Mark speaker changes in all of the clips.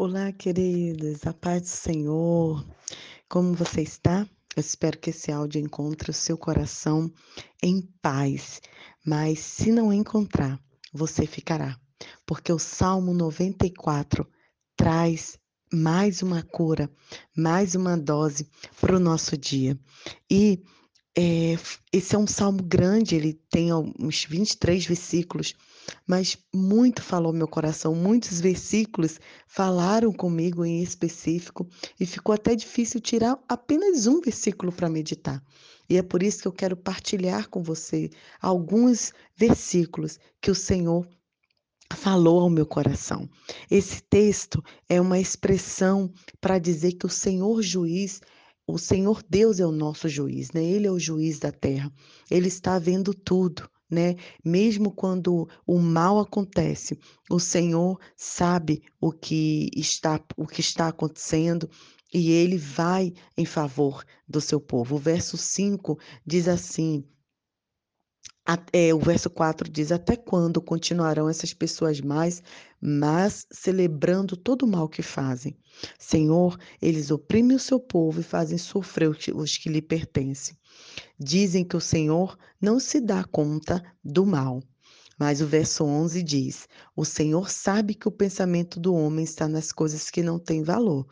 Speaker 1: Olá, queridos, a paz do Senhor. Como você está? Eu espero que esse áudio encontre o seu coração em paz, mas se não encontrar, você ficará, porque o Salmo 94 traz mais uma cura, mais uma dose para o nosso dia. E é, esse é um salmo grande, ele tem uns 23 versículos, mas muito falou meu coração, muitos versículos falaram comigo em específico e ficou até difícil tirar apenas um versículo para meditar. E é por isso que eu quero partilhar com você alguns versículos que o Senhor falou ao meu coração. Esse texto é uma expressão para dizer que o Senhor juiz o Senhor Deus é o nosso juiz, né? Ele é o juiz da terra. Ele está vendo tudo, né? Mesmo quando o mal acontece, o Senhor sabe o que está o que está acontecendo e ele vai em favor do seu povo. O verso 5 diz assim: é, o verso 4 diz: Até quando continuarão essas pessoas mais, mas celebrando todo o mal que fazem? Senhor, eles oprimem o seu povo e fazem sofrer os que lhe pertencem. Dizem que o Senhor não se dá conta do mal. Mas o verso 11 diz: O Senhor sabe que o pensamento do homem está nas coisas que não têm valor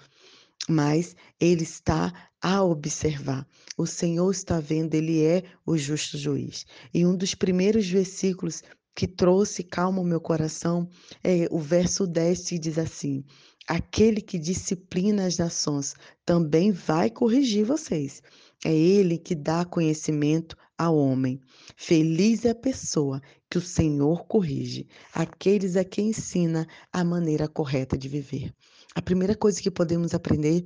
Speaker 1: mas ele está a observar. O Senhor está vendo, ele é o justo juiz. E um dos primeiros versículos que trouxe calma ao meu coração é o verso 10 que diz assim: Aquele que disciplina as nações também vai corrigir vocês. É ele que dá conhecimento ao homem. Feliz é a pessoa que o Senhor corrige, aqueles a quem ensina a maneira correta de viver. A primeira coisa que podemos aprender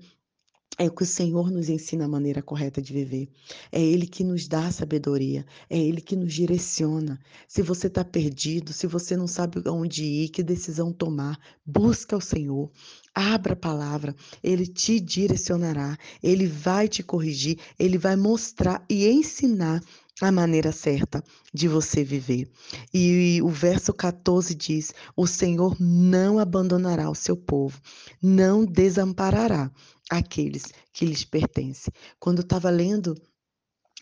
Speaker 1: é que o Senhor nos ensina a maneira correta de viver. É Ele que nos dá a sabedoria. É Ele que nos direciona. Se você está perdido, se você não sabe onde ir, que decisão tomar, busca o Senhor. Abra a palavra. Ele te direcionará. Ele vai te corrigir. Ele vai mostrar e ensinar a maneira certa de você viver. E o verso 14 diz: O Senhor não abandonará o seu povo, não desamparará aqueles que lhes pertencem. Quando eu estava lendo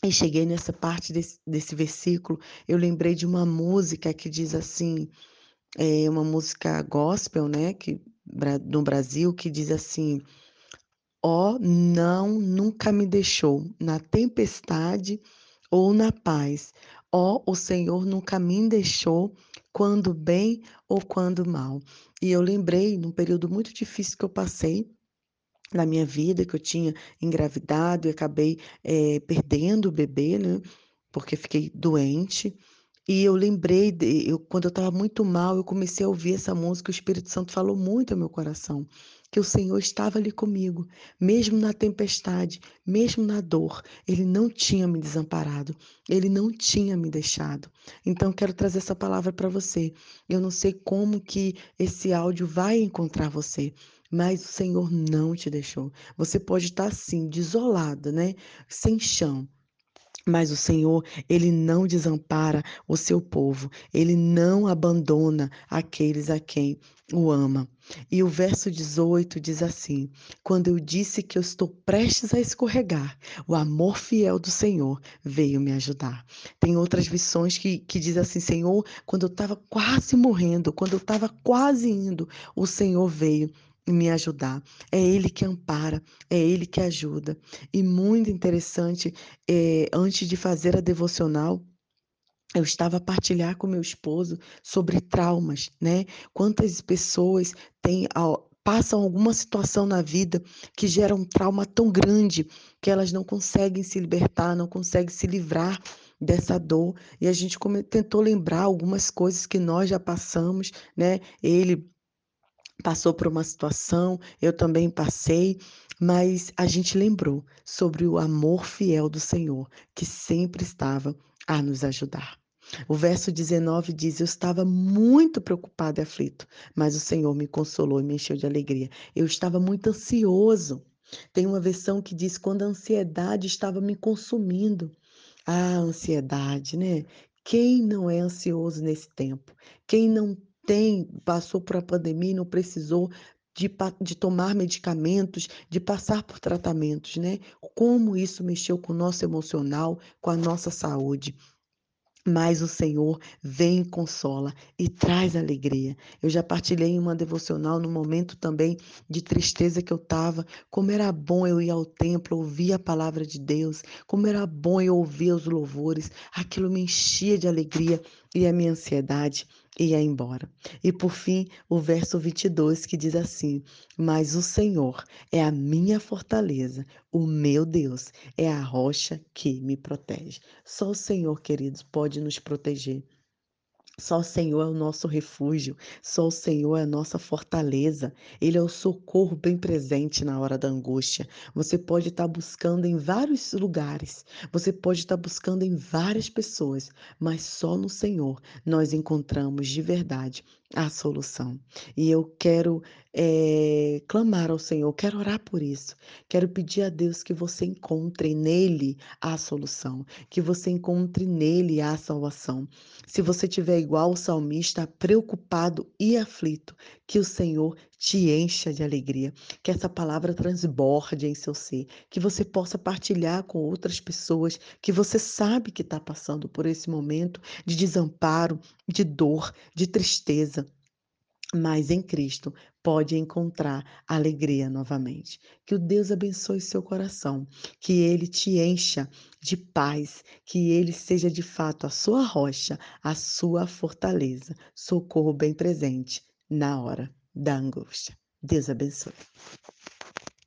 Speaker 1: e cheguei nessa parte desse, desse versículo, eu lembrei de uma música que diz assim, é uma música gospel, né, que no Brasil, que diz assim: Ó, oh, não, nunca me deixou na tempestade ou na paz. Ó, oh, o Senhor nunca me deixou quando bem ou quando mal. E eu lembrei num período muito difícil que eu passei na minha vida, que eu tinha engravidado e acabei é, perdendo o bebê, né? Porque fiquei doente. E eu lembrei, de, eu, quando eu estava muito mal, eu comecei a ouvir essa música, o Espírito Santo falou muito ao meu coração que o Senhor estava ali comigo, mesmo na tempestade, mesmo na dor, ele não tinha me desamparado, ele não tinha me deixado. Então quero trazer essa palavra para você. Eu não sei como que esse áudio vai encontrar você, mas o Senhor não te deixou. Você pode estar assim, desolada, né? Sem chão, mas o Senhor, ele não desampara o seu povo, ele não abandona aqueles a quem o ama. E o verso 18 diz assim: Quando eu disse que eu estou prestes a escorregar, o amor fiel do Senhor veio me ajudar. Tem outras visões que, que diz assim: Senhor, quando eu estava quase morrendo, quando eu estava quase indo, o Senhor veio me ajudar. É Ele que ampara, é Ele que ajuda. E muito interessante, é, antes de fazer a devocional, eu estava a partilhar com meu esposo sobre traumas, né? Quantas pessoas têm passam alguma situação na vida que gera um trauma tão grande que elas não conseguem se libertar, não conseguem se livrar dessa dor. E a gente tentou lembrar algumas coisas que nós já passamos, né? Ele passou por uma situação, eu também passei, mas a gente lembrou sobre o amor fiel do Senhor, que sempre estava a nos ajudar. O verso 19 diz: Eu estava muito preocupado e aflito, mas o Senhor me consolou e me encheu de alegria. Eu estava muito ansioso. Tem uma versão que diz: Quando a ansiedade estava me consumindo. Ah, ansiedade, né? Quem não é ansioso nesse tempo? Quem não tem, passou por a pandemia e não precisou de, de tomar medicamentos, de passar por tratamentos, né? Como isso mexeu com o nosso emocional, com a nossa saúde. Mas o Senhor vem e consola e traz alegria. Eu já partilhei uma devocional no momento também de tristeza que eu estava, como era bom eu ir ao templo, ouvir a palavra de Deus, como era bom eu ouvir os louvores, aquilo me enchia de alegria e a minha ansiedade ia embora. E por fim, o verso 22 que diz assim: Mas o Senhor é a minha fortaleza, o meu Deus é a rocha que me protege. Só o Senhor, queridos, pode nos proteger. Só o Senhor é o nosso refúgio, só o Senhor é a nossa fortaleza. Ele é o socorro bem presente na hora da angústia. Você pode estar buscando em vários lugares, você pode estar buscando em várias pessoas, mas só no Senhor nós encontramos de verdade a solução. E eu quero é, clamar ao Senhor, quero orar por isso. Quero pedir a Deus que você encontre nele a solução, que você encontre nele a salvação. Se você tiver igual o salmista, preocupado e aflito, que o Senhor te encha de alegria, que essa palavra transborde em seu ser, que você possa partilhar com outras pessoas que você sabe que está passando por esse momento de desamparo, de dor, de tristeza mas em Cristo pode encontrar alegria novamente. Que o Deus abençoe seu coração, que ele te encha de paz, que ele seja de fato a sua rocha, a sua fortaleza, socorro bem presente na hora da angústia. Deus abençoe.